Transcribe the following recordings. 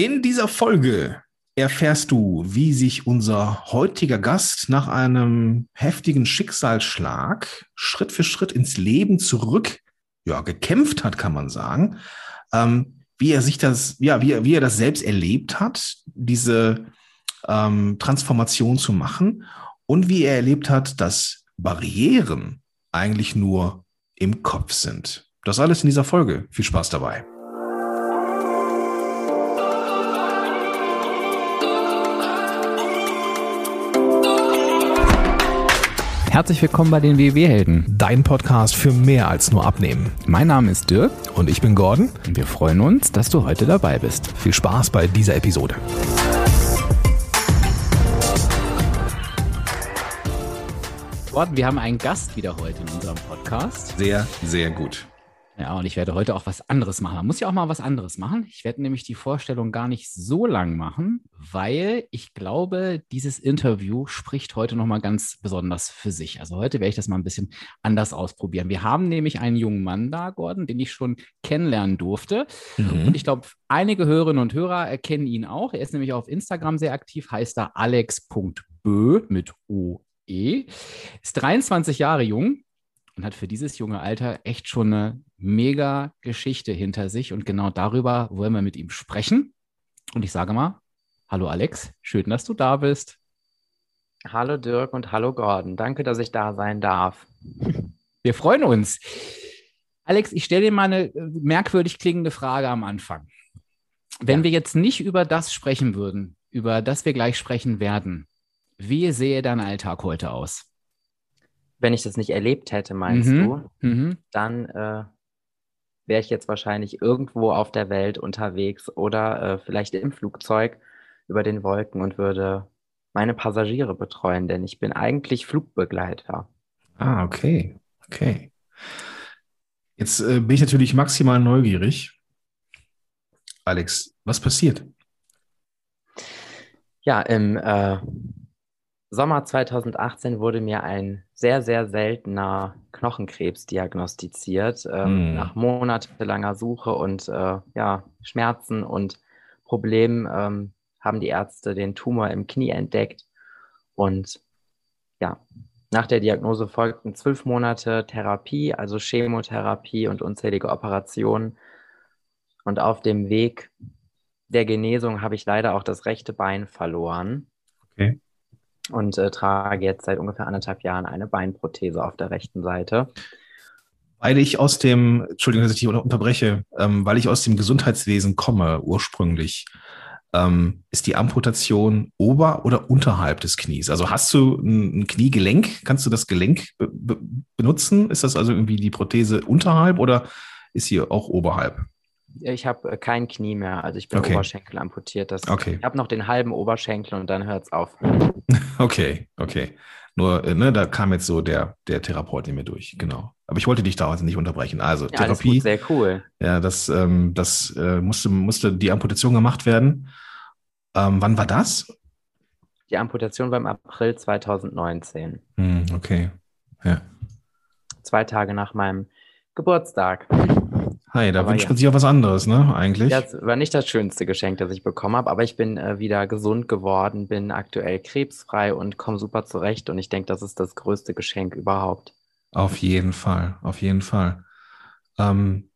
In dieser Folge erfährst du, wie sich unser heutiger Gast nach einem heftigen Schicksalsschlag Schritt für Schritt ins Leben zurück ja, gekämpft hat, kann man sagen. Ähm, wie er sich das, ja, wie wie er das selbst erlebt hat, diese ähm, Transformation zu machen und wie er erlebt hat, dass Barrieren eigentlich nur im Kopf sind. Das alles in dieser Folge. Viel Spaß dabei. Herzlich willkommen bei den WW-Helden. Dein Podcast für mehr als nur Abnehmen. Mein Name ist Dirk. Und ich bin Gordon. Und wir freuen uns, dass du heute dabei bist. Viel Spaß bei dieser Episode. Gordon, wir haben einen Gast wieder heute in unserem Podcast. Sehr, sehr gut. Ja, und ich werde heute auch was anderes machen. Man muss ja auch mal was anderes machen. Ich werde nämlich die Vorstellung gar nicht so lang machen, weil ich glaube, dieses Interview spricht heute nochmal ganz besonders für sich. Also heute werde ich das mal ein bisschen anders ausprobieren. Wir haben nämlich einen jungen Mann da, Gordon, den ich schon kennenlernen durfte. Mhm. Und ich glaube, einige Hörerinnen und Hörer erkennen ihn auch. Er ist nämlich auf Instagram sehr aktiv, heißt da alex.bö mit O-E. Ist 23 Jahre jung und hat für dieses junge Alter echt schon eine mega Geschichte hinter sich. Und genau darüber wollen wir mit ihm sprechen. Und ich sage mal, hallo Alex, schön, dass du da bist. Hallo Dirk und hallo Gordon. Danke, dass ich da sein darf. Wir freuen uns. Alex, ich stelle dir mal eine äh, merkwürdig klingende Frage am Anfang. Wenn ja. wir jetzt nicht über das sprechen würden, über das wir gleich sprechen werden, wie sehe dein Alltag heute aus? Wenn ich das nicht erlebt hätte, meinst mhm. du, mhm. dann äh, wäre ich jetzt wahrscheinlich irgendwo auf der Welt unterwegs oder äh, vielleicht im Flugzeug über den Wolken und würde meine Passagiere betreuen, denn ich bin eigentlich Flugbegleiter. Ah, okay, okay. Jetzt äh, bin ich natürlich maximal neugierig. Alex, was passiert? Ja, im äh, Sommer 2018 wurde mir ein sehr, sehr seltener Knochenkrebs diagnostiziert. Ähm, mm. Nach monatelanger Suche und äh, ja, Schmerzen und Problemen ähm, haben die Ärzte den Tumor im Knie entdeckt. Und ja, nach der Diagnose folgten zwölf Monate Therapie, also Chemotherapie und unzählige Operationen. Und auf dem Weg der Genesung habe ich leider auch das rechte Bein verloren. Okay und äh, trage jetzt seit ungefähr anderthalb Jahren eine Beinprothese auf der rechten Seite. Weil ich aus dem, Entschuldigung, dass ich dich unterbreche, ähm, weil ich aus dem Gesundheitswesen komme ursprünglich, ähm, ist die Amputation ober- oder unterhalb des Knies? Also hast du ein, ein Kniegelenk? Kannst du das Gelenk be benutzen? Ist das also irgendwie die Prothese unterhalb oder ist sie auch oberhalb? Ich habe äh, kein Knie mehr, also ich bin okay. Oberschenkel amputiert. Das, okay. Ich habe noch den halben Oberschenkel und dann hört es auf. Okay, okay. Nur, äh, ne, da kam jetzt so der, der Therapeut in mir durch, genau. Aber ich wollte dich da heute nicht unterbrechen. Also ja, Therapie. Gut, sehr cool. Ja, das, ähm, das äh, musste, musste die Amputation gemacht werden. Ähm, wann war das? Die Amputation war im April 2019. Hm, okay. Ja. Zwei Tage nach meinem Geburtstag. Hi, da aber wünscht man sich auch was anderes, ne? Eigentlich. Das war nicht das schönste Geschenk, das ich bekommen habe, aber ich bin äh, wieder gesund geworden, bin aktuell krebsfrei und komme super zurecht und ich denke, das ist das größte Geschenk überhaupt. Auf jeden Fall, auf jeden Fall. Ähm,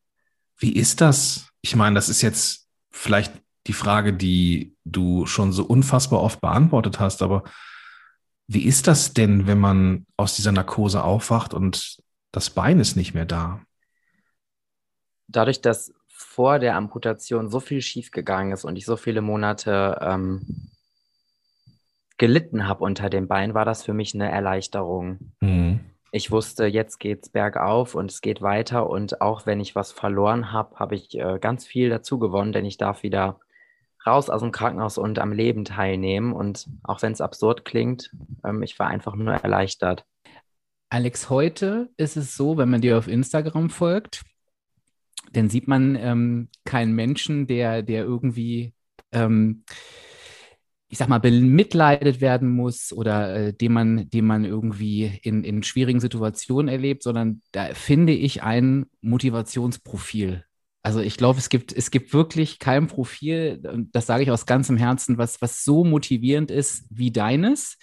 wie ist das? Ich meine, das ist jetzt vielleicht die Frage, die du schon so unfassbar oft beantwortet hast, aber wie ist das denn, wenn man aus dieser Narkose aufwacht und das Bein ist nicht mehr da? Dadurch, dass vor der Amputation so viel schiefgegangen ist und ich so viele Monate ähm, gelitten habe unter dem Bein, war das für mich eine Erleichterung. Mhm. Ich wusste, jetzt geht's bergauf und es geht weiter und auch wenn ich was verloren habe, habe ich äh, ganz viel dazu gewonnen, denn ich darf wieder raus aus dem Krankenhaus und am Leben teilnehmen und auch wenn es absurd klingt, ähm, ich war einfach nur erleichtert. Alex, heute ist es so, wenn man dir auf Instagram folgt, dann sieht man ähm, keinen Menschen, der, der irgendwie, ähm, ich sag mal, bemitleidet werden muss oder äh, den, man, den man irgendwie in, in schwierigen Situationen erlebt, sondern da finde ich ein Motivationsprofil Also ich glaube, es gibt, es gibt wirklich kein Profil, das sage ich aus ganzem Herzen, was, was so motivierend ist wie deines.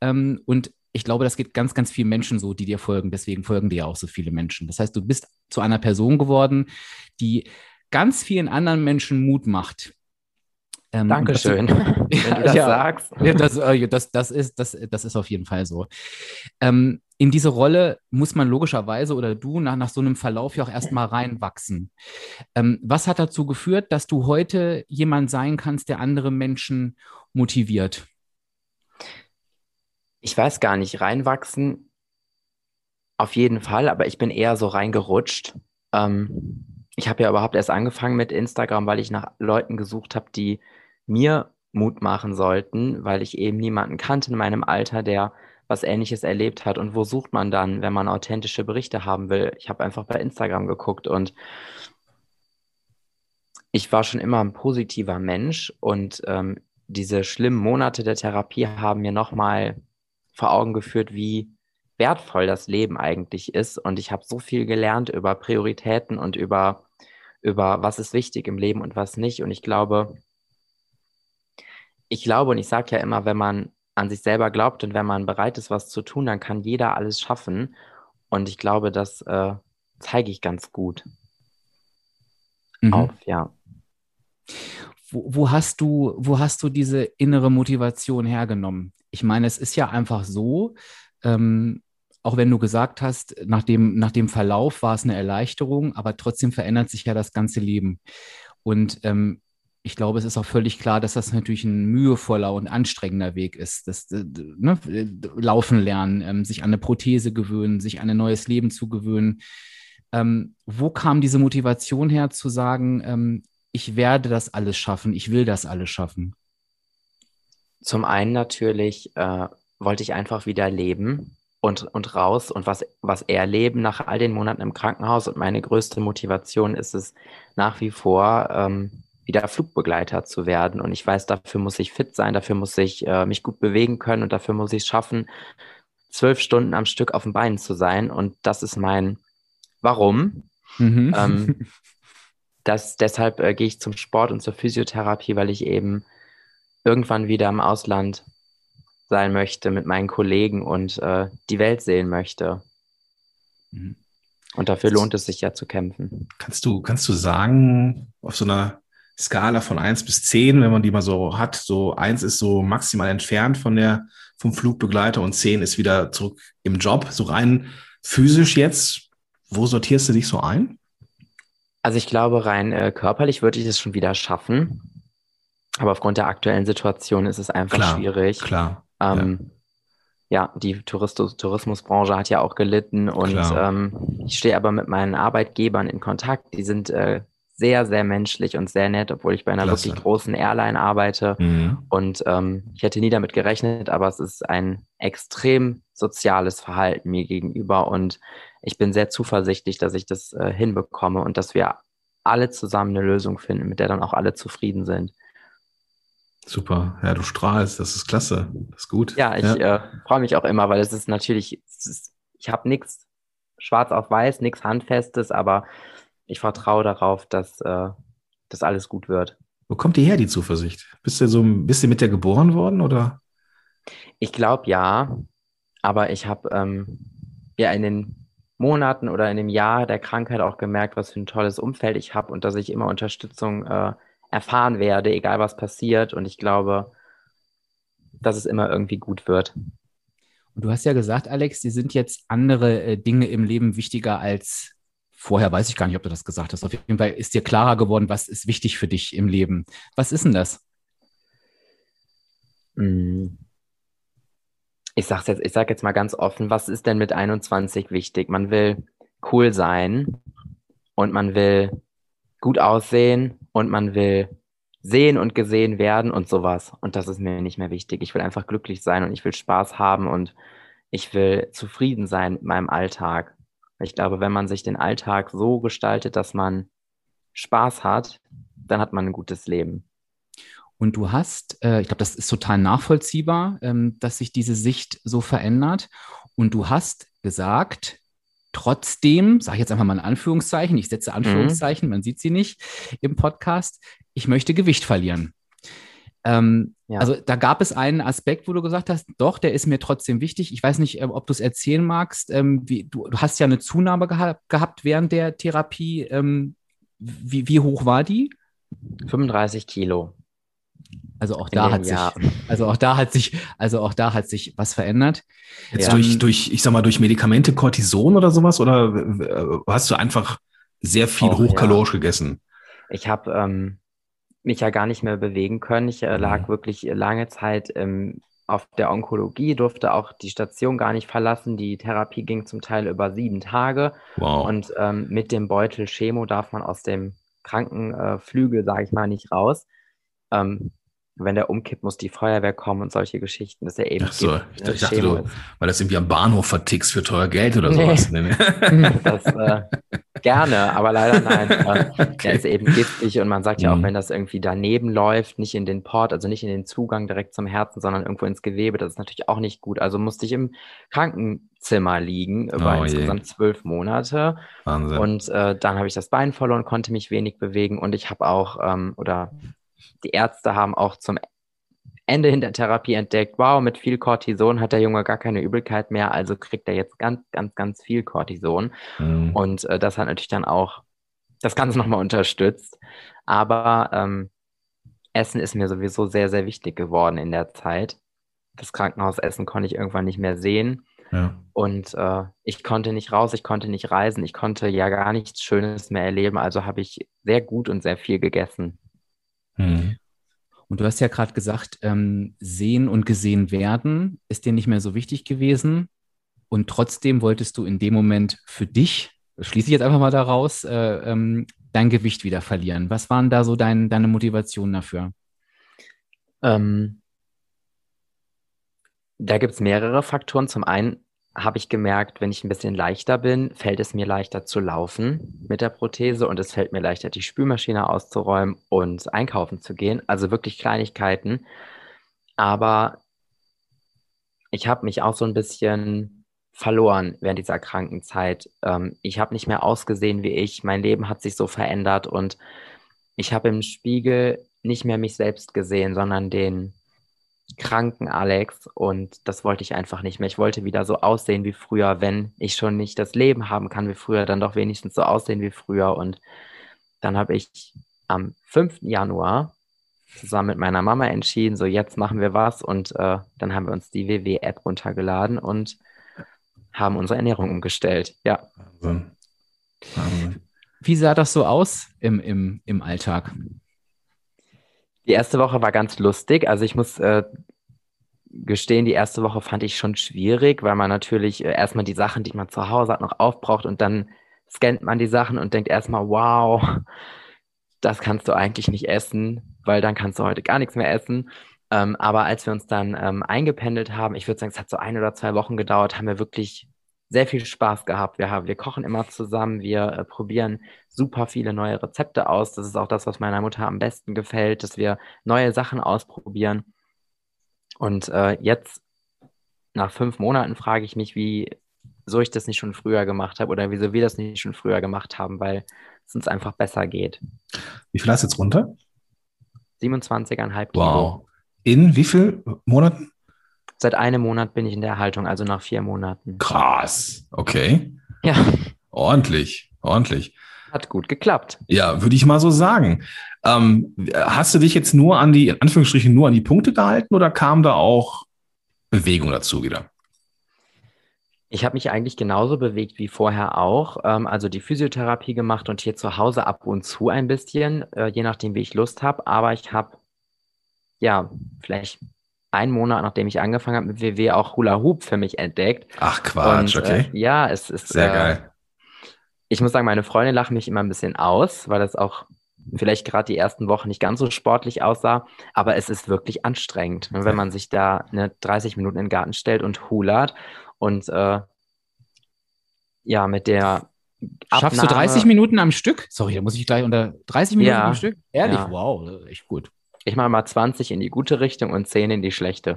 Ähm, und ich glaube, das geht ganz, ganz vielen Menschen so, die dir folgen. Deswegen folgen dir auch so viele Menschen. Das heißt, du bist zu einer Person geworden, die ganz vielen anderen Menschen Mut macht. Ähm, Dankeschön, das, wenn du das ja, sagst. Ja, das, äh, das, das, ist, das, das ist auf jeden Fall so. Ähm, in diese Rolle muss man logischerweise oder du nach, nach so einem Verlauf ja auch erstmal reinwachsen. Ähm, was hat dazu geführt, dass du heute jemand sein kannst, der andere Menschen motiviert? Ich weiß gar nicht, reinwachsen auf jeden Fall, aber ich bin eher so reingerutscht. Ähm, ich habe ja überhaupt erst angefangen mit Instagram, weil ich nach Leuten gesucht habe, die mir Mut machen sollten, weil ich eben niemanden kannte in meinem Alter, der was Ähnliches erlebt hat. Und wo sucht man dann, wenn man authentische Berichte haben will? Ich habe einfach bei Instagram geguckt und ich war schon immer ein positiver Mensch und ähm, diese schlimmen Monate der Therapie haben mir nochmal vor Augen geführt, wie wertvoll das Leben eigentlich ist. Und ich habe so viel gelernt über Prioritäten und über, über was ist wichtig im Leben und was nicht. Und ich glaube, ich glaube und ich sage ja immer, wenn man an sich selber glaubt und wenn man bereit ist, was zu tun, dann kann jeder alles schaffen. Und ich glaube, das äh, zeige ich ganz gut mhm. auf, ja. Wo, wo, hast du, wo hast du diese innere Motivation hergenommen? Ich meine, es ist ja einfach so, ähm, auch wenn du gesagt hast, nach dem, nach dem Verlauf war es eine Erleichterung, aber trotzdem verändert sich ja das ganze Leben. Und ähm, ich glaube, es ist auch völlig klar, dass das natürlich ein mühevoller und anstrengender Weg ist. Das ne, Laufen lernen, ähm, sich an eine Prothese gewöhnen, sich an ein neues Leben zu gewöhnen. Ähm, wo kam diese Motivation her, zu sagen, ähm, ich werde das alles schaffen, ich will das alles schaffen? Zum einen natürlich äh, wollte ich einfach wieder leben und, und raus und was, was erleben nach all den Monaten im Krankenhaus. Und meine größte Motivation ist es nach wie vor, ähm, wieder Flugbegleiter zu werden. Und ich weiß, dafür muss ich fit sein, dafür muss ich äh, mich gut bewegen können und dafür muss ich es schaffen, zwölf Stunden am Stück auf den Beinen zu sein. Und das ist mein Warum. Mhm. Ähm, das, deshalb äh, gehe ich zum Sport und zur Physiotherapie, weil ich eben irgendwann wieder im Ausland sein möchte mit meinen Kollegen und äh, die Welt sehen möchte. Mhm. Und dafür lohnt es sich ja zu kämpfen. Kannst du, kannst du sagen, auf so einer Skala von 1 bis 10, wenn man die mal so hat. So 1 ist so maximal entfernt von der, vom Flugbegleiter und 10 ist wieder zurück im Job. So rein physisch jetzt, wo sortierst du dich so ein? Also ich glaube, rein äh, körperlich würde ich es schon wieder schaffen. Aber aufgrund der aktuellen Situation ist es einfach klar, schwierig. Klar. Ähm, ja. ja. die Tourismus Tourismusbranche hat ja auch gelitten und ähm, ich stehe aber mit meinen Arbeitgebern in Kontakt. Die sind äh, sehr, sehr menschlich und sehr nett, obwohl ich bei einer Klasse. wirklich großen Airline arbeite. Mhm. Und ähm, ich hätte nie damit gerechnet, aber es ist ein extrem soziales Verhalten mir gegenüber. Und ich bin sehr zuversichtlich, dass ich das äh, hinbekomme und dass wir alle zusammen eine Lösung finden, mit der dann auch alle zufrieden sind. Super, ja, du strahlst, das ist klasse, das ist gut. Ja, ich ja. Äh, freue mich auch immer, weil es ist natürlich, es ist, ich habe nichts schwarz auf weiß, nichts Handfestes, aber ich vertraue darauf, dass äh, das alles gut wird. Wo kommt die her, die Zuversicht? Bist du so bist du mit der geboren worden oder? Ich glaube ja, aber ich habe ähm, ja in den Monaten oder in dem Jahr der Krankheit auch gemerkt, was für ein tolles Umfeld ich habe und dass ich immer Unterstützung äh, erfahren werde, egal was passiert. Und ich glaube, dass es immer irgendwie gut wird. Und du hast ja gesagt, Alex, dir sind jetzt andere äh, Dinge im Leben wichtiger als Vorher weiß ich gar nicht, ob du das gesagt hast. Auf jeden Fall ist dir klarer geworden, was ist wichtig für dich im Leben. Was ist denn das? Hm. Ich sage jetzt, ich sag jetzt mal ganz offen, was ist denn mit 21 wichtig? Man will cool sein und man will gut aussehen und man will sehen und gesehen werden und sowas. Und das ist mir nicht mehr wichtig. Ich will einfach glücklich sein und ich will Spaß haben und ich will zufrieden sein mit meinem Alltag. Ich glaube, wenn man sich den Alltag so gestaltet, dass man Spaß hat, dann hat man ein gutes Leben. Und du hast, äh, ich glaube, das ist total nachvollziehbar, ähm, dass sich diese Sicht so verändert. Und du hast gesagt, trotzdem, sage ich jetzt einfach mal in Anführungszeichen, ich setze Anführungszeichen, mhm. man sieht sie nicht im Podcast, ich möchte Gewicht verlieren. Ähm, ja. Also da gab es einen Aspekt, wo du gesagt hast, doch, der ist mir trotzdem wichtig. Ich weiß nicht, äh, ob du es erzählen magst. Ähm, wie, du, du, hast ja eine Zunahme geha gehabt während der Therapie. Ähm, wie, wie hoch war die? 35 Kilo. Also auch da hat sich, also auch da hat sich, also auch da hat sich was verändert. Jetzt ja. durch, durch, ich sag mal, durch Medikamente, Cortison oder sowas? Oder äh, hast du einfach sehr viel auch, hochkalorisch ja. gegessen? Ich habe ähm, mich ja gar nicht mehr bewegen können. Ich äh, lag mhm. wirklich lange Zeit ähm, auf der Onkologie, durfte auch die Station gar nicht verlassen. Die Therapie ging zum Teil über sieben Tage. Wow. Und ähm, mit dem Beutel Chemo darf man aus dem Krankenflügel, äh, sage ich mal, nicht raus. Ähm, wenn der umkippt, muss die Feuerwehr kommen und solche Geschichten. Das ist ja eben. Ach so, ich, ich dachte, du, weil das irgendwie am Bahnhof vertickst für teuer Geld oder sowas. Nee. das, äh, gerne, aber leider nein. okay. Der ist eben giftig und man sagt ja auch, mhm. wenn das irgendwie daneben läuft, nicht in den Port, also nicht in den Zugang direkt zum Herzen, sondern irgendwo ins Gewebe, das ist natürlich auch nicht gut. Also musste ich im Krankenzimmer liegen über oh, insgesamt zwölf Monate. Wahnsinn. Und äh, dann habe ich das Bein verloren, konnte mich wenig bewegen und ich habe auch, ähm, oder die Ärzte haben auch zum Ende in der Therapie entdeckt, wow, mit viel Cortison hat der Junge gar keine Übelkeit mehr, also kriegt er jetzt ganz, ganz, ganz viel Cortison. Mhm. Und äh, das hat natürlich dann auch das Ganze nochmal unterstützt. Aber ähm, Essen ist mir sowieso sehr, sehr wichtig geworden in der Zeit. Das Krankenhausessen konnte ich irgendwann nicht mehr sehen. Ja. Und äh, ich konnte nicht raus, ich konnte nicht reisen, ich konnte ja gar nichts Schönes mehr erleben. Also habe ich sehr gut und sehr viel gegessen. Mhm. Und du hast ja gerade gesagt, ähm, sehen und gesehen werden ist dir nicht mehr so wichtig gewesen. Und trotzdem wolltest du in dem Moment für dich, schließe ich jetzt einfach mal daraus, äh, ähm, dein Gewicht wieder verlieren. Was waren da so dein, deine Motivation dafür? Ähm, da gibt es mehrere Faktoren. Zum einen habe ich gemerkt, wenn ich ein bisschen leichter bin, fällt es mir leichter zu laufen mit der Prothese und es fällt mir leichter, die Spülmaschine auszuräumen und einkaufen zu gehen. Also wirklich Kleinigkeiten. Aber ich habe mich auch so ein bisschen verloren während dieser Krankenzeit. Ähm, ich habe nicht mehr ausgesehen wie ich. Mein Leben hat sich so verändert und ich habe im Spiegel nicht mehr mich selbst gesehen, sondern den kranken Alex und das wollte ich einfach nicht mehr. Ich wollte wieder so aussehen wie früher, wenn ich schon nicht das Leben haben kann wie früher, dann doch wenigstens so aussehen wie früher. Und dann habe ich am 5. Januar zusammen mit meiner Mama entschieden, so jetzt machen wir was und äh, dann haben wir uns die WW-App runtergeladen und haben unsere Ernährung umgestellt. Ja. Wahnsinn. Wahnsinn. Wie sah das so aus im, im, im Alltag? Die erste Woche war ganz lustig. Also ich muss äh, gestehen, die erste Woche fand ich schon schwierig, weil man natürlich äh, erstmal die Sachen, die man zu Hause hat, noch aufbraucht und dann scannt man die Sachen und denkt erstmal, wow, das kannst du eigentlich nicht essen, weil dann kannst du heute gar nichts mehr essen. Ähm, aber als wir uns dann ähm, eingependelt haben, ich würde sagen, es hat so ein oder zwei Wochen gedauert, haben wir wirklich sehr viel Spaß gehabt. Wir, haben, wir kochen immer zusammen, wir äh, probieren super viele neue Rezepte aus. Das ist auch das, was meiner Mutter am besten gefällt, dass wir neue Sachen ausprobieren. Und äh, jetzt, nach fünf Monaten, frage ich mich, wieso ich das nicht schon früher gemacht habe oder wieso wir das nicht schon früher gemacht haben, weil es uns einfach besser geht. Wie viel hast du jetzt runter? 27,5 Kilo. Wow. In wie vielen Monaten? Seit einem Monat bin ich in der Erhaltung, also nach vier Monaten. Krass. Okay. Ja. Ordentlich, ordentlich. Hat gut geklappt. Ja, würde ich mal so sagen. Ähm, hast du dich jetzt nur an die, in Anführungsstrichen, nur an die Punkte gehalten oder kam da auch Bewegung dazu wieder? Ich habe mich eigentlich genauso bewegt wie vorher auch. Ähm, also die Physiotherapie gemacht und hier zu Hause ab und zu ein bisschen, äh, je nachdem, wie ich Lust habe. Aber ich habe ja vielleicht einen Monat, nachdem ich angefangen habe mit WW, auch Hula Hoop für mich entdeckt. Ach Quatsch, und, okay. Äh, ja, es ist sehr äh, geil. Ich muss sagen, meine Freunde lachen mich immer ein bisschen aus, weil das auch vielleicht gerade die ersten Wochen nicht ganz so sportlich aussah, aber es ist wirklich anstrengend, ne, wenn man sich da eine 30 Minuten in den Garten stellt und hulat und äh, ja, mit der Schaffst du 30 Minuten am Stück? Sorry, da muss ich gleich unter 30 Minuten ja, am Stück? Ehrlich, ja. wow, echt gut. Ich mache mal 20 in die gute Richtung und 10 in die schlechte.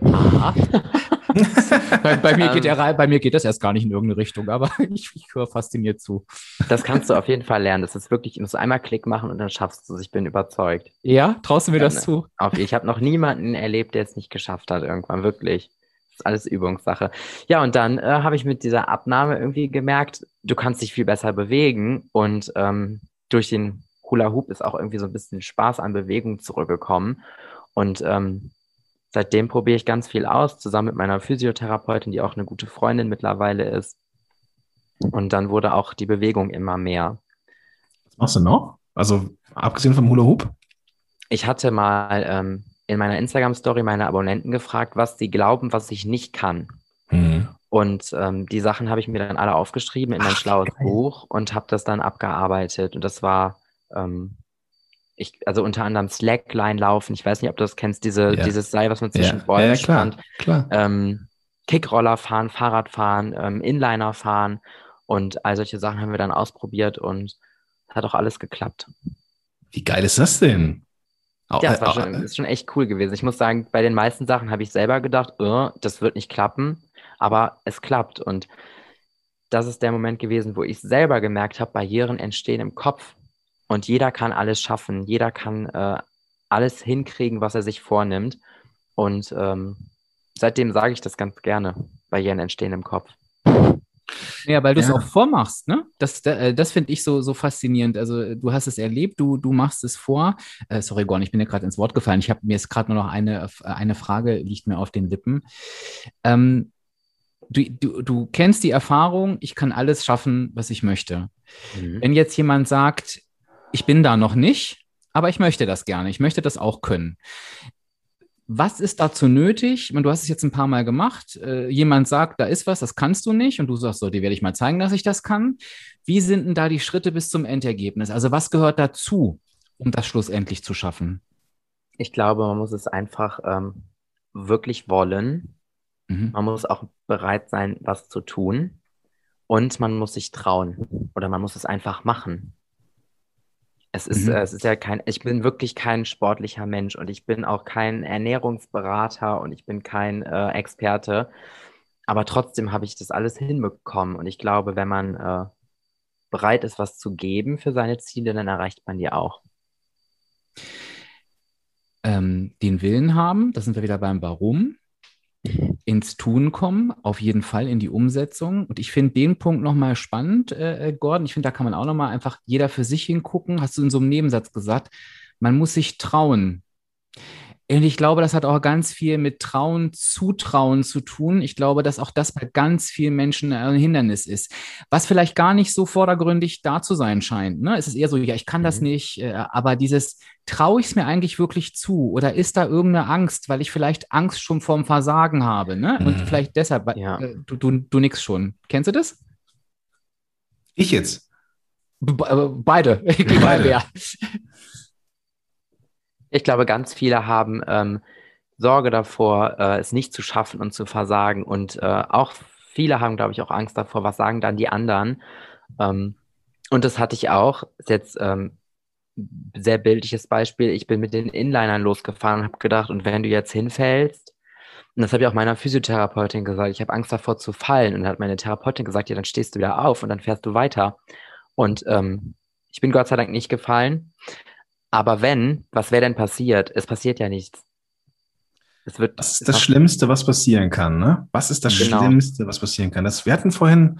bei, bei, mir geht ähm. der, bei mir geht das erst gar nicht in irgendeine Richtung, aber ich, ich höre fasziniert zu. Das kannst du auf jeden Fall lernen. Das ist wirklich, du musst einmal Klick machen und dann schaffst du es. Ich bin überzeugt. Ja, traust du mir das zu? Auf, ich habe noch niemanden erlebt, der es nicht geschafft hat, irgendwann, wirklich. Das ist alles Übungssache. Ja, und dann äh, habe ich mit dieser Abnahme irgendwie gemerkt, du kannst dich viel besser bewegen und ähm, durch den Hula Hoop ist auch irgendwie so ein bisschen Spaß an Bewegung zurückgekommen. Und ähm, seitdem probiere ich ganz viel aus, zusammen mit meiner Physiotherapeutin, die auch eine gute Freundin mittlerweile ist. Und dann wurde auch die Bewegung immer mehr. Was machst du noch? Also abgesehen vom Hula Hoop? Ich hatte mal ähm, in meiner Instagram-Story meine Abonnenten gefragt, was sie glauben, was ich nicht kann. Mhm. Und ähm, die Sachen habe ich mir dann alle aufgeschrieben in ein Ach, schlaues geil. Buch und habe das dann abgearbeitet. Und das war ähm, ich, also unter anderem Slackline laufen. Ich weiß nicht, ob du das kennst, diese, ja. dieses Seil, was man zwischen ja. Bäumen ja, klar, klar. Ähm, Kickroller fahren, Fahrrad fahren, ähm, Inliner fahren und all solche Sachen haben wir dann ausprobiert und hat auch alles geklappt. Wie geil ist das denn? Ja, das, war schon, das ist schon echt cool gewesen. Ich muss sagen, bei den meisten Sachen habe ich selber gedacht, oh, das wird nicht klappen, aber es klappt. Und das ist der Moment gewesen, wo ich selber gemerkt habe, Barrieren entstehen im Kopf. Und jeder kann alles schaffen, jeder kann äh, alles hinkriegen, was er sich vornimmt. Und ähm, seitdem sage ich das ganz gerne. Barrieren entstehen im Kopf. Ja, weil du es ja. auch vormachst, ne? Das, äh, das finde ich so, so faszinierend. Also du hast es erlebt, du, du machst es vor. Äh, sorry, Gorn, ich bin dir gerade ins Wort gefallen. Ich habe mir jetzt gerade nur noch eine, eine Frage, liegt mir auf den Lippen. Ähm, du, du, du kennst die Erfahrung, ich kann alles schaffen, was ich möchte. Mhm. Wenn jetzt jemand sagt, ich bin da noch nicht, aber ich möchte das gerne. Ich möchte das auch können. Was ist dazu nötig? Meine, du hast es jetzt ein paar Mal gemacht. Äh, jemand sagt, da ist was, das kannst du nicht. Und du sagst so, dir werde ich mal zeigen, dass ich das kann. Wie sind denn da die Schritte bis zum Endergebnis? Also was gehört dazu, um das schlussendlich zu schaffen? Ich glaube, man muss es einfach ähm, wirklich wollen. Mhm. Man muss auch bereit sein, was zu tun. Und man muss sich trauen. Oder man muss es einfach machen. Es ist, mhm. es ist ja kein, ich bin wirklich kein sportlicher Mensch und ich bin auch kein Ernährungsberater und ich bin kein äh, Experte. Aber trotzdem habe ich das alles hinbekommen. Und ich glaube, wenn man äh, bereit ist, was zu geben für seine Ziele, dann erreicht man die auch. Ähm, den Willen haben, da sind wir wieder beim Warum ins Tun kommen, auf jeden Fall in die Umsetzung. Und ich finde den Punkt nochmal spannend, äh, äh, Gordon. Ich finde, da kann man auch nochmal einfach jeder für sich hingucken. Hast du in so einem Nebensatz gesagt, man muss sich trauen. Und ich glaube, das hat auch ganz viel mit Trauen, Zutrauen zu tun. Ich glaube, dass auch das bei ganz vielen Menschen ein Hindernis ist. Was vielleicht gar nicht so vordergründig da zu sein scheint. Ne? Es ist eher so, ja, ich kann das mhm. nicht, äh, aber dieses, traue ich es mir eigentlich wirklich zu? Oder ist da irgendeine Angst, weil ich vielleicht Angst schon vorm Versagen habe? Ne? Und mhm. vielleicht deshalb, ja. äh, du, du, du nix schon. Kennst du das? Ich jetzt? Be äh, beide. Beide. Ja. Ich glaube, ganz viele haben ähm, Sorge davor, äh, es nicht zu schaffen und zu versagen. Und äh, auch viele haben, glaube ich, auch Angst davor, was sagen dann die anderen. Ähm, und das hatte ich auch. Ist jetzt ähm, sehr bildliches Beispiel. Ich bin mit den Inlinern losgefahren und habe gedacht, und wenn du jetzt hinfällst, und das habe ich auch meiner Physiotherapeutin gesagt, ich habe Angst davor zu fallen. Und dann hat meine Therapeutin gesagt, ja, dann stehst du wieder auf und dann fährst du weiter. Und ähm, ich bin Gott sei Dank nicht gefallen. Aber wenn, was wäre denn passiert? Es passiert ja nichts. Es wird, das ist das Schlimmste, was passieren kann. Ne? Was ist das genau. Schlimmste, was passieren kann? Das, wir hatten vorhin,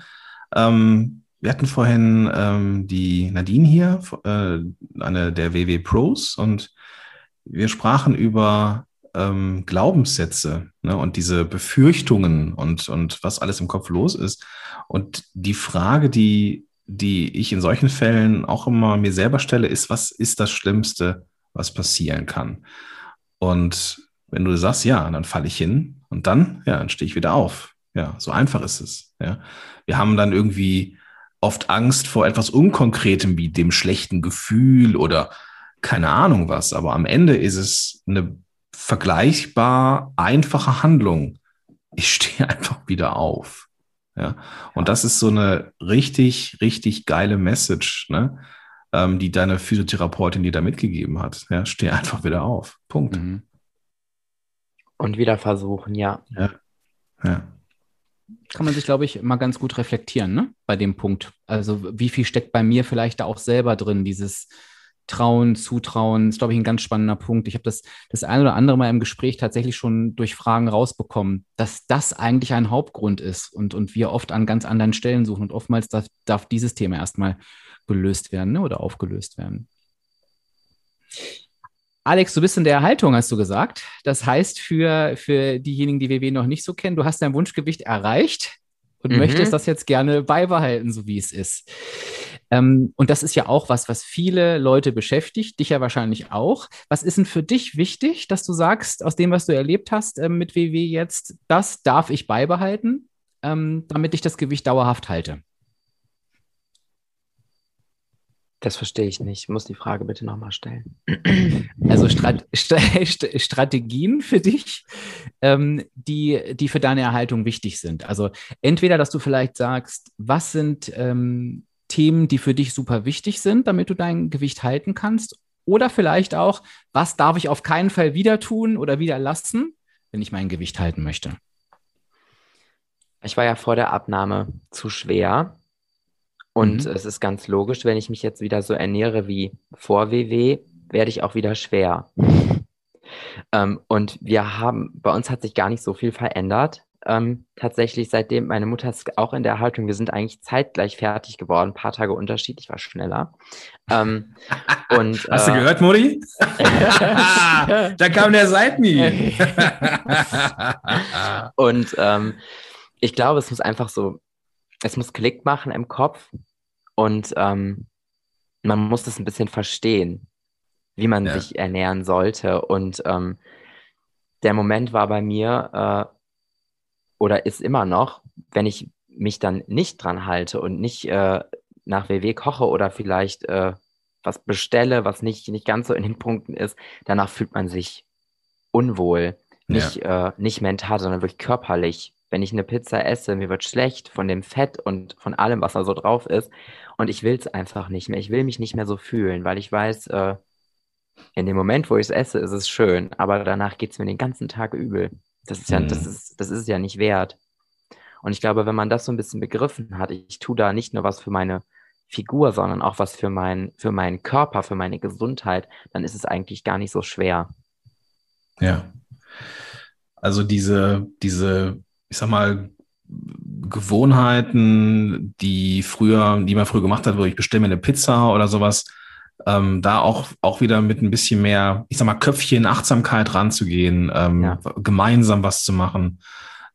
ähm, wir hatten vorhin ähm, die Nadine hier, äh, eine der WW Pros, und wir sprachen über ähm, Glaubenssätze ne, und diese Befürchtungen und, und was alles im Kopf los ist. Und die Frage, die die ich in solchen Fällen auch immer mir selber stelle, ist, was ist das Schlimmste, was passieren kann? Und wenn du sagst, ja, dann falle ich hin und dann, ja, dann stehe ich wieder auf. Ja, so einfach ist es. Ja. Wir haben dann irgendwie oft Angst vor etwas Unkonkretem wie dem schlechten Gefühl oder keine Ahnung was. Aber am Ende ist es eine vergleichbar einfache Handlung. Ich stehe einfach wieder auf. Ja, und das ist so eine richtig, richtig geile Message, ne? ähm, die deine Physiotherapeutin dir da mitgegeben hat. Ja, steh einfach wieder auf. Punkt. Mhm. Und wieder versuchen, ja. Ja. ja. Kann man sich, glaube ich, mal ganz gut reflektieren, ne? Bei dem Punkt. Also, wie viel steckt bei mir vielleicht da auch selber drin, dieses Trauen, Zutrauen, ist, glaube ich, ein ganz spannender Punkt. Ich habe das das ein oder andere Mal im Gespräch tatsächlich schon durch Fragen rausbekommen, dass das eigentlich ein Hauptgrund ist und, und wir oft an ganz anderen Stellen suchen und oftmals darf, darf dieses Thema erstmal gelöst werden ne, oder aufgelöst werden. Alex, du bist in der Erhaltung, hast du gesagt. Das heißt, für, für diejenigen, die WW noch nicht so kennen, du hast dein Wunschgewicht erreicht und mhm. möchtest das jetzt gerne beibehalten, so wie es ist. Ähm, und das ist ja auch was, was viele Leute beschäftigt, dich ja wahrscheinlich auch. Was ist denn für dich wichtig, dass du sagst, aus dem, was du erlebt hast äh, mit WW jetzt, das darf ich beibehalten, ähm, damit ich das Gewicht dauerhaft halte? Das verstehe ich nicht. Ich muss die Frage bitte nochmal stellen. Also Strat St Strategien für dich, ähm, die, die für deine Erhaltung wichtig sind. Also entweder, dass du vielleicht sagst, was sind ähm, Themen, die für dich super wichtig sind, damit du dein Gewicht halten kannst? Oder vielleicht auch, was darf ich auf keinen Fall wieder tun oder wieder lassen, wenn ich mein Gewicht halten möchte? Ich war ja vor der Abnahme zu schwer und mhm. es ist ganz logisch, wenn ich mich jetzt wieder so ernähre wie vor WW, werde ich auch wieder schwer. ähm, und wir haben, bei uns hat sich gar nicht so viel verändert. Ähm, tatsächlich, seitdem meine Mutter ist auch in der Haltung, wir sind eigentlich zeitgleich fertig geworden, ein paar Tage Unterschied, ich war schneller. Ähm, und, Hast äh, du gehört, Modi? da kam der Seitmi. und ähm, ich glaube, es muss einfach so es muss Klick machen im Kopf und ähm, man muss das ein bisschen verstehen, wie man ja. sich ernähren sollte. Und ähm, der Moment war bei mir äh, oder ist immer noch, wenn ich mich dann nicht dran halte und nicht äh, nach WW koche oder vielleicht äh, was bestelle, was nicht, nicht ganz so in den Punkten ist, danach fühlt man sich unwohl. Nicht, ja. äh, nicht mental, sondern wirklich körperlich wenn ich eine Pizza esse, mir wird schlecht von dem Fett und von allem, was da so drauf ist. Und ich will es einfach nicht mehr. Ich will mich nicht mehr so fühlen, weil ich weiß, äh, in dem Moment, wo ich es esse, ist es schön, aber danach geht es mir den ganzen Tag übel. Das ist ja, mhm. das ist, das ist ja nicht wert. Und ich glaube, wenn man das so ein bisschen begriffen hat, ich tue da nicht nur was für meine Figur, sondern auch was für, mein, für meinen Körper, für meine Gesundheit, dann ist es eigentlich gar nicht so schwer. Ja. Also diese, diese ich sag mal, Gewohnheiten, die früher, die man früher gemacht hat, wo ich bestelle mir eine Pizza oder sowas, ähm, da auch, auch wieder mit ein bisschen mehr, ich sag mal, Köpfchen Achtsamkeit ranzugehen, ähm, ja. gemeinsam was zu machen,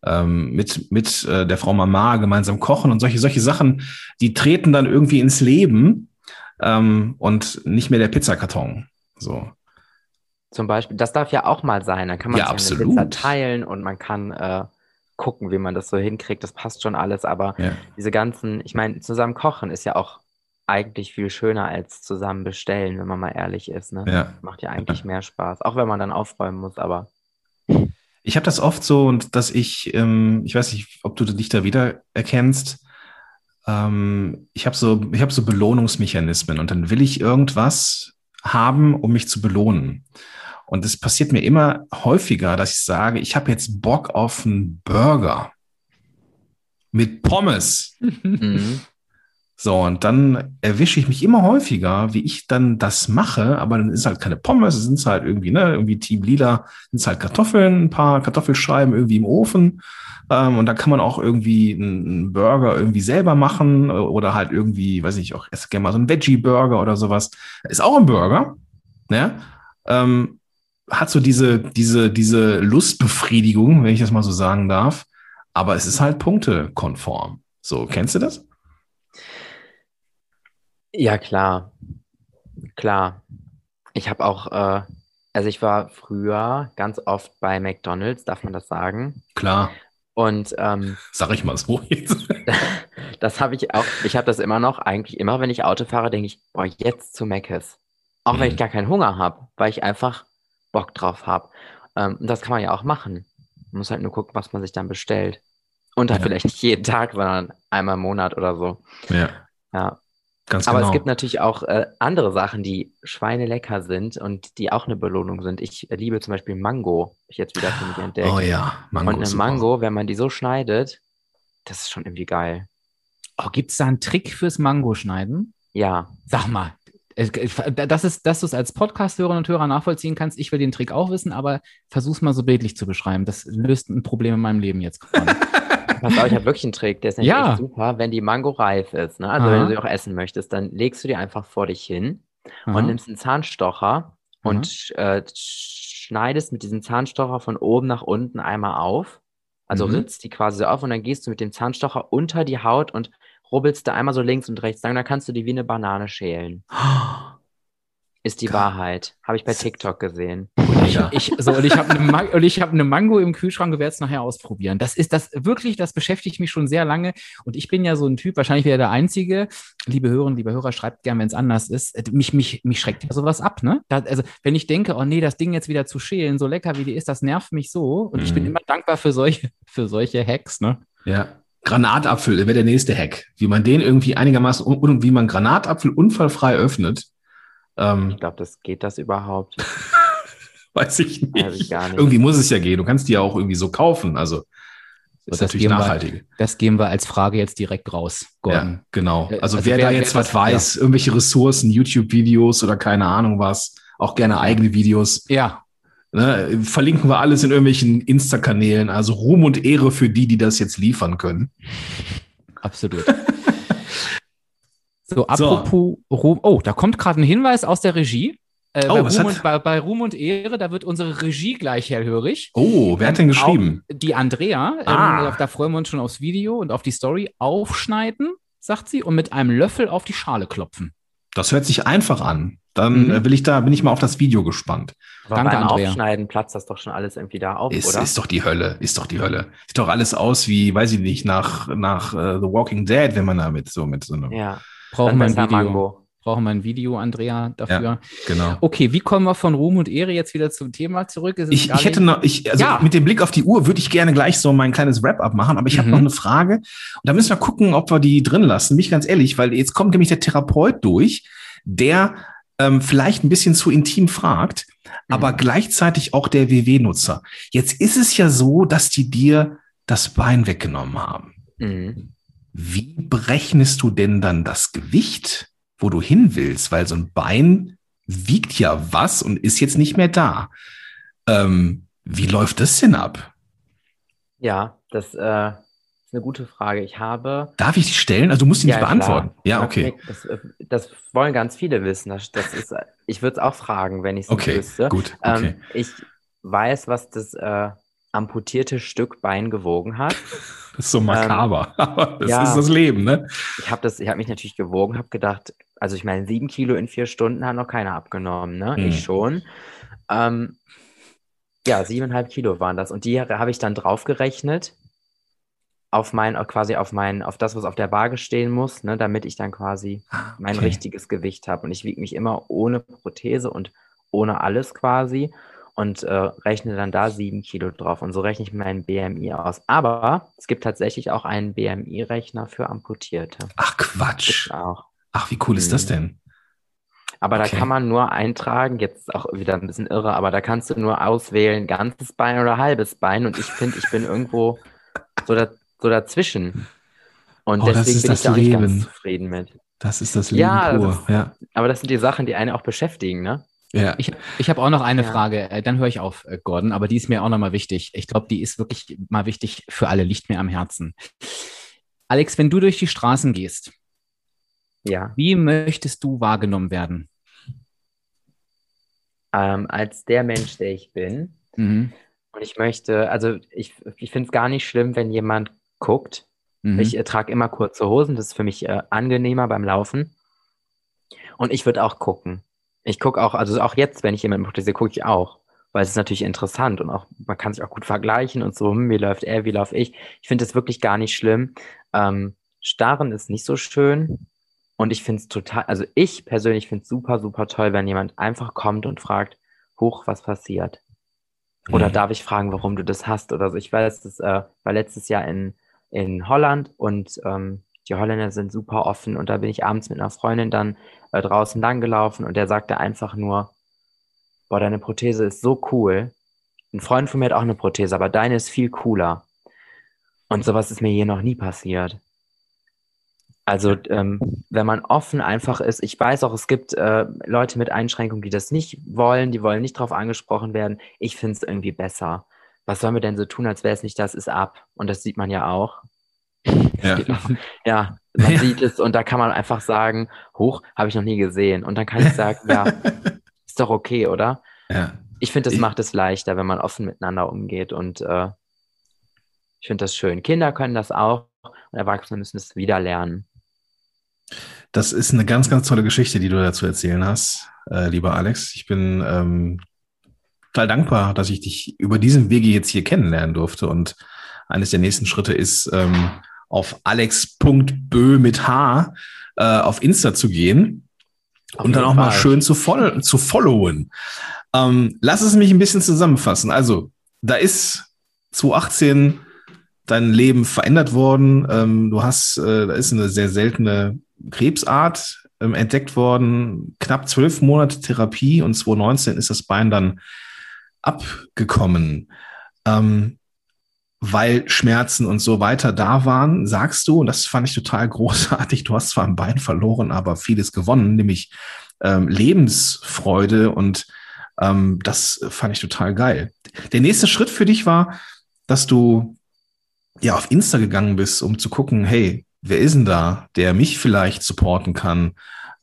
ähm, mit, mit äh, der Frau Mama gemeinsam kochen und solche, solche Sachen, die treten dann irgendwie ins Leben ähm, und nicht mehr der Pizzakarton. So. Zum Beispiel, das darf ja auch mal sein. Dann kann man ja, sich eine Pizza teilen und man kann äh, gucken, wie man das so hinkriegt. Das passt schon alles, aber ja. diese ganzen, ich meine, zusammen kochen ist ja auch eigentlich viel schöner als zusammen bestellen, wenn man mal ehrlich ist. Ne? Ja. Macht ja eigentlich ja. mehr Spaß, auch wenn man dann aufräumen muss, aber. Ich habe das oft so, und dass ich, ähm, ich weiß nicht, ob du dich da wieder erkennst. Ähm, ich habe so, ich habe so Belohnungsmechanismen und dann will ich irgendwas haben, um mich zu belohnen. Und es passiert mir immer häufiger, dass ich sage, ich habe jetzt Bock auf einen Burger mit Pommes. Mhm. So, und dann erwische ich mich immer häufiger, wie ich dann das mache, aber dann ist halt keine Pommes, es sind halt irgendwie, ne, irgendwie Team Lila, sind halt Kartoffeln, ein paar Kartoffelscheiben irgendwie im Ofen. Ähm, und da kann man auch irgendwie einen Burger irgendwie selber machen oder halt irgendwie, weiß ich auch, esse gerne mal so einen Veggie-Burger oder sowas. Ist auch ein Burger, ne? Ähm, hat so diese, diese, diese Lustbefriedigung, wenn ich das mal so sagen darf. Aber es ist halt punktekonform. So, kennst du das? Ja, klar. Klar. Ich habe auch, äh, also ich war früher ganz oft bei McDonalds, darf man das sagen? Klar. Und ähm, sag ich mal so jetzt. das habe ich auch, ich habe das immer noch, eigentlich immer, wenn ich Auto fahre, denke ich, boah, jetzt zu Mc's. Auch mhm. wenn ich gar keinen Hunger habe, weil ich einfach Bock drauf habe. Ähm, das kann man ja auch machen. Man muss halt nur gucken, was man sich dann bestellt. Und dann ja. vielleicht nicht jeden Tag, sondern einmal im Monat oder so. Ja. Ja. Ganz Aber genau. es gibt natürlich auch äh, andere Sachen, die schweinelecker sind und die auch eine Belohnung sind. Ich äh, liebe zum Beispiel Mango, habe ich jetzt wieder für mich entdeckt. oh ja, Mango. und eine super. Mango, wenn man die so schneidet, das ist schon irgendwie geil. Oh, Gibt es da einen Trick fürs Mango-Schneiden? Ja, Sag mal. Es- Das ist, dass du es als Podcast-Hörer und Hörer nachvollziehen kannst. Ich will den Trick auch wissen, aber versuch's mal so bildlich zu beschreiben. Das löst ein Problem in meinem Leben jetzt gerade. pass auf, ich habe wirklich einen Trick, der ist nämlich Ja. echt super. Wenn die Mango reif ist, ne? also Aha. wenn du sie auch essen möchtest, dann legst du die einfach vor dich hin und nimmst einen Zahnstocher und sch- äh, schneidest mit diesem Zahnstocher von oben nach unten einmal auf. Also Mhm. ritzt die quasi so auf und dann gehst du mit dem Zahnstocher unter die Haut und rubbelst da einmal so links und rechts lang. Dann kannst du die wie eine Banane schälen. Ist die Geil. Wahrheit. Habe ich bei TikTok gesehen. Ja. Ich, so, und ich habe eine, und ich hab eine Mango im Kühlschrank und werde es nachher ausprobieren. Das ist das wirklich, das beschäftigt mich schon sehr lange. Und ich bin ja so ein Typ, wahrscheinlich wäre der Einzige. Liebe Hörerinnen, liebe Hörer, schreibt gern, wenn es anders ist. Äh, Mich, mich, mich schreckt ja sowas ab, ne? Da, also, wenn ich denke, oh nee, das Ding jetzt wieder zu schälen, so lecker wie die ist, das nervt mich so. Und ich bin Mhm. immer dankbar für solche, für solche Hacks, ne? Ja. Granatapfel wäre der nächste Hack. Wie man den irgendwie einigermaßen und, und wie man Granatapfel unfallfrei öffnet. Ähm, Ich glaube, das geht das überhaupt. weiß ich nicht. Weiß ich gar nicht. Irgendwie muss es ja gehen. Du kannst die ja auch irgendwie so kaufen. Also So, ist das natürlich geben wir- nachhaltig. Das geben wir als Frage jetzt direkt raus, Gordon. Ja, genau. Äh, Also, also wer, wer- da wer jetzt das- was weiß, irgendwelche Ressourcen, YouTube-Videos oder keine Ahnung was, auch gerne eigene Videos, Ja, ne, verlinken wir alles in irgendwelchen Insta-Kanälen. Also Ruhm und Ehre für die, die das jetzt liefern können. absolut. So, apropos Ruhm. Oh, da kommt gerade ein Hinweis aus der Regie. Äh, Oh, bei, Ruhm und, bei, bei Ruhm und Ehre, da wird unsere Regie gleich hellhörig. Oh, wer hat denn Ähm, geschrieben? Auch die Andrea, Ah. ähm, da freuen wir uns schon aufs Video und auf die Story. Aufschneiden, sagt sie, und mit einem Löffel auf die Schale klopfen. Das hört sich einfach an. Dann Mhm. äh, will ich da, bin ich mal auf das Video gespannt. Aber Danke, beim Andrea. Aufschneiden platzt das doch schon alles irgendwie da auf, Ist, oder? ist doch die Hölle, ist doch die Hölle. Sieht doch alles aus wie, weiß ich nicht, nach, nach äh, The Walking Dead, wenn man da mit so mit so einem. ja, Brauchen wir ein Video. Mango. Brauchen wir ein Video, Andrea, dafür. Genau. Okay, wie kommen wir von Ruhm und Ehre jetzt wieder zum Thema zurück? Ich, ich hätte noch, ich, also Ja. mit dem Blick auf die Uhr würde ich gerne gleich so mein kleines Wrap-up machen, aber ich habe Mhm. noch eine Frage. Und da müssen wir gucken, ob wir die drin lassen. Mich ganz ehrlich, weil jetzt kommt nämlich der Therapeut durch, der ähm, vielleicht ein bisschen zu intim fragt, aber Mhm. gleichzeitig auch der WW-Nutzer. Jetzt ist es ja so, dass die dir das Bein weggenommen haben. Mhm. Wie berechnest du denn dann das Gewicht, wo du hin willst? Weil so ein Bein wiegt ja was und ist jetzt nicht mehr da. Ähm, wie läuft das denn ab? Ja, das äh, ist eine gute Frage. Ich habe. Darf ich die stellen? Also du musst die nicht Ja, beantworten. klar. Ja, okay. Das, äh, das wollen ganz viele wissen. Das, das ist, ich würde es auch fragen, wenn ich es Okay, nicht wüsste. gut. Okay. Ähm, ich weiß, was das äh, amputierte Stück Bein gewogen hat. Das ist so makaber. Aber das ähm, ja. ist das Leben, ne? Ich habe das, ich habe mich natürlich gewogen, habe gedacht, also ich meine, sieben Kilo in vier Stunden hat noch keiner abgenommen, ne? Hm. Ich schon. Ähm, ja, siebeneinhalb Kilo waren das. Und die habe ich dann draufgerechnet auf mein, quasi auf mein, auf das, was auf der Waage stehen muss, ne, damit ich dann quasi Ah, mein okay. richtiges Gewicht habe. Und ich wiege mich immer ohne Prothese und ohne alles quasi und äh, rechne dann da sieben Kilo drauf. Und so rechne ich meinen BMI aus. Aber es gibt tatsächlich auch einen BMI-Rechner für Amputierte. Ach, Quatsch. Ach, wie cool ist das Mhm. denn? Aber Okay. da kann man nur eintragen, jetzt auch wieder ein bisschen irre, aber da kannst du nur auswählen, ganzes Bein oder halbes Bein. Und ich finde, ich bin irgendwo so, da, so dazwischen. Und Oh, deswegen bin ich da auch nicht ganz zufrieden mit. Das ist das Leben Ja, pur. das- ja. Aber das sind die Sachen, die einen auch beschäftigen, ne? Ja. Ich, ich habe auch noch eine Ja. Frage, äh, dann höre ich auf, äh, Gordon, aber die ist mir auch nochmal wichtig. Ich glaube, die ist wirklich mal wichtig für alle, liegt mir am Herzen. Alex, wenn du durch die Straßen gehst, Ja. wie möchtest du wahrgenommen werden? Ähm, als der Mensch, der ich bin. Mhm. Und ich möchte, also ich, ich finde es gar nicht schlimm, wenn jemand guckt. Mhm. Ich äh, trage immer kurze Hosen, das ist für mich äh, angenehmer beim Laufen. Und ich würde auch gucken. Ich gucke auch, also auch jetzt, wenn ich jemanden fotografiere, gucke ich auch, weil es ist natürlich interessant und auch man kann sich auch gut vergleichen und so, hm, wie läuft er, wie laufe ich. Ich finde es wirklich gar nicht schlimm. Ähm, Starren ist nicht so schön und ich finde es total, also ich persönlich finde es super, super toll, wenn jemand einfach kommt und fragt, hoch, was passiert? Oder Mhm. darf ich fragen, warum du das hast oder so? Ich weiß, das äh, war letztes Jahr in, in Holland und ähm, die Holländer sind super offen und da bin ich abends mit einer Freundin dann äh, draußen langgelaufen und der sagte einfach nur, boah, deine Prothese ist so cool. Ein Freund von mir hat auch eine Prothese, aber deine ist viel cooler. Und sowas ist mir hier noch nie passiert. Also ähm, wenn man offen einfach ist, ich weiß auch, es gibt äh, Leute mit Einschränkungen, die das nicht wollen, die wollen nicht darauf angesprochen werden. Ich finde es irgendwie besser. Was sollen wir denn so tun, als wäre es nicht das, ist ab. Und das sieht man ja auch. Ja, ja man ja. sieht es und da kann man einfach sagen, hoch, habe ich noch nie gesehen. Und dann kann ich sagen, ja, ist doch okay, oder? Ja. Ich finde, das ich, macht es leichter, wenn man offen miteinander umgeht und äh, ich finde das schön. Kinder können das auch und Erwachsene müssen es wieder lernen. Das ist eine ganz, ganz tolle Geschichte, die du dazu erzählen hast, äh, lieber Alex. Ich bin ähm, total dankbar, dass ich dich über diesen Wege jetzt hier kennenlernen durfte. Und eines der nächsten Schritte ist, ähm, auf alex.bö mit H äh, auf Insta zu gehen auf und dann auch Fall. mal schön zu, fol zu followen. Ähm, lass es mich ein bisschen zusammenfassen. Also, da ist 2018 dein Leben verändert worden. Ähm, du hast, äh, da ist eine sehr seltene Krebsart ähm, entdeckt worden, knapp zwölf Monate Therapie und 2019 ist das Bein dann abgekommen. Ähm, weil Schmerzen und so weiter da waren, sagst du, und das fand ich total großartig, du hast zwar ein Bein verloren, aber vieles gewonnen, nämlich ähm, Lebensfreude und ähm, das fand ich total geil. Der nächste Schritt für dich war, dass du ja auf Insta gegangen bist, um zu gucken, hey, wer ist denn da, der mich vielleicht supporten kann?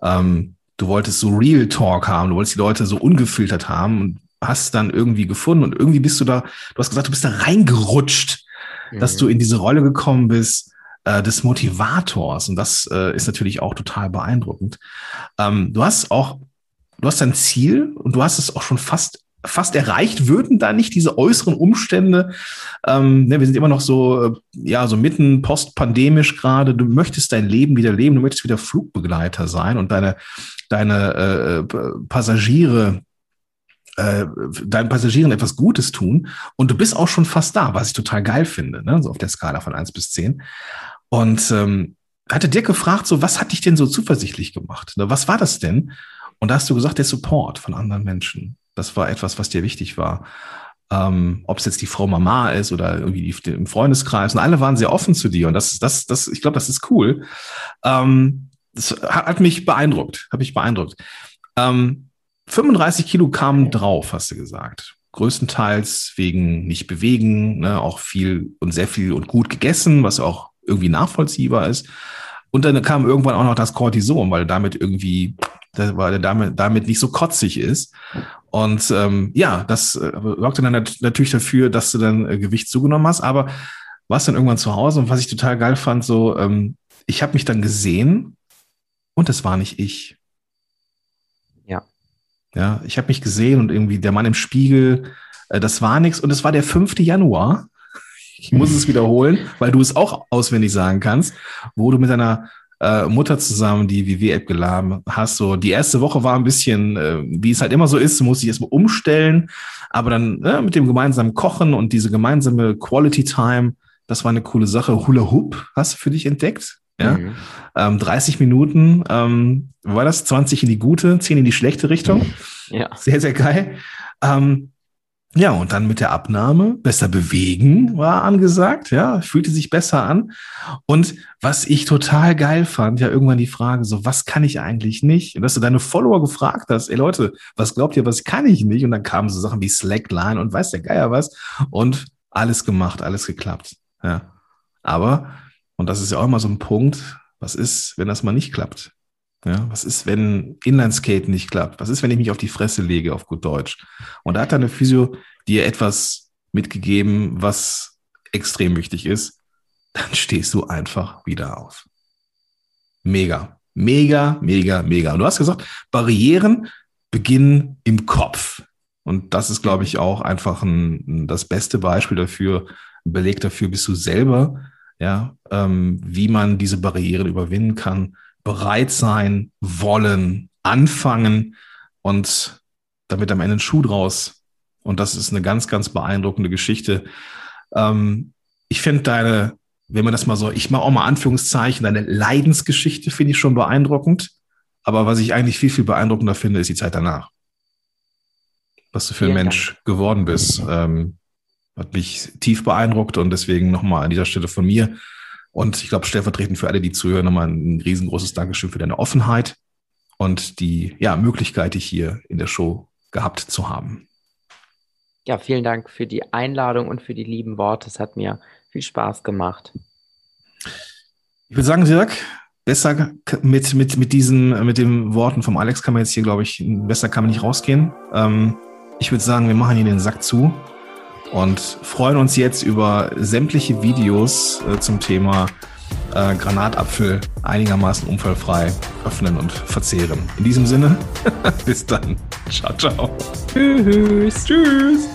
Ähm, du wolltest so Real Talk haben, du wolltest die Leute so ungefiltert haben und hast dann irgendwie gefunden und irgendwie bist du da, du hast gesagt, du bist da reingerutscht, mhm. dass du in diese Rolle gekommen bist äh, des Motivators und das äh, ist natürlich auch total beeindruckend. Ähm, du hast auch, du hast dein Ziel und du hast es auch schon fast fast erreicht, würden da nicht diese äußeren Umstände, ähm, ne, wir sind immer noch so, äh, ja, so mitten postpandemisch gerade, du möchtest dein Leben wieder leben, du möchtest wieder Flugbegleiter sein und deine, deine äh, äh Passagiere äh, deinen Passagieren etwas Gutes tun und du bist auch schon fast da, was ich total geil finde, ne? so auf der Skala von eins bis zehn. Und ähm, hatte Dirk gefragt, so, was hat dich denn so zuversichtlich gemacht? Was war das denn? Und da hast du gesagt, der Support von anderen Menschen. Das war etwas, was dir wichtig war. Ähm, ob es jetzt die Frau Mama ist oder irgendwie die, im Freundeskreis. Und alle waren sehr offen zu dir. Und das, das, das, ich glaube, das ist cool. Ähm, das hat, hat mich beeindruckt, hat mich beeindruckt. Ähm, 35 Kilo kamen drauf, hast du gesagt. Größtenteils wegen nicht bewegen, ne, auch viel und sehr viel und gut gegessen, was auch irgendwie nachvollziehbar ist. Und dann kam irgendwann auch noch das Cortison, weil damit irgendwie, weil er damit, damit nicht so kotzig ist. Und ähm, ja, das äh, sorgte dann natürlich dafür, dass du dann äh, Gewicht zugenommen hast. Aber warst dann irgendwann zu Hause und was ich total geil fand, so, ähm, ich habe mich dann gesehen und es war nicht ich. Ja. Ich habe mich gesehen und irgendwie der Mann im Spiegel, äh, das war nichts. Und es war der 5. Januar. Ich muss es wiederholen, weil du es auch auswendig sagen kannst, wo du mit deiner äh, Mutter zusammen die WW-App geladen hast. So, die erste Woche war ein bisschen, äh, wie es halt immer so ist, musste ich erstmal umstellen. Aber dann äh, mit dem gemeinsamen Kochen und diese gemeinsame Quality Time, das war eine coole Sache. Hula Hoop hast du für dich entdeckt. Ja, mhm. ähm, 30 Minuten, ähm, war das 20 in die gute, 10 in die schlechte Richtung. Ja. Sehr, sehr geil. Ähm, ja, und dann mit der Abnahme, besser bewegen war angesagt, ja, fühlte sich besser an. Und was ich total geil fand, ja, irgendwann die Frage, so, was kann ich eigentlich nicht? Und dass du deine Follower gefragt hast, ey Leute, was glaubt ihr, was kann ich nicht? Und dann kamen so Sachen wie Slackline und weiß der Geier was. Und alles gemacht, alles geklappt, ja. Aber, und das ist ja auch immer so ein Punkt, was ist, wenn das mal nicht klappt? Ja, was ist, wenn Inlineskaten nicht klappt? Was ist, wenn ich mich auf die Fresse lege, auf gut Deutsch? Und da hat deine Physio dir etwas mitgegeben, was extrem wichtig ist. Dann stehst du einfach wieder auf. Mega, mega, mega, mega. Und du hast gesagt, Barrieren beginnen im Kopf. Und das ist, glaube ich, auch einfach ein, das beste Beispiel dafür, ein Beleg dafür bist du selber, ja, ähm, wie man diese Barrieren überwinden kann bereit sein, wollen, anfangen und damit am Ende ein Schuh draus. Und das ist eine ganz, ganz beeindruckende Geschichte. Ähm, ich finde deine wenn man das mal so, ich mache auch mal Anführungszeichen, deine Leidensgeschichte finde ich schon beeindruckend. Aber was ich eigentlich viel, viel beeindruckender finde, ist die Zeit danach. Was du für ein Mensch Dank. geworden bist. Ähm, hat mich tief beeindruckt und deswegen nochmal an dieser Stelle von mir und ich glaube, stellvertretend für alle, die zuhören, nochmal ein riesengroßes Dankeschön für deine Offenheit und die ja, Möglichkeit, dich hier in der Show gehabt zu haben. Ja, vielen Dank für die Einladung und für die lieben Worte. Es hat mir viel Spaß gemacht. Ich würde sagen, Dirk, besser mit, mit, mit diesen, mit den Worten vom Alex kann man jetzt hier, glaube ich, besser kann man nicht rausgehen. Ähm, ich würde sagen, wir machen hier den Sack zu und freuen uns jetzt über sämtliche Videos äh, zum Thema äh, Granatapfel einigermaßen unfallfrei öffnen und verzehren. In diesem Sinne, bis dann. Ciao, ciao. Tschüss. Tschüss.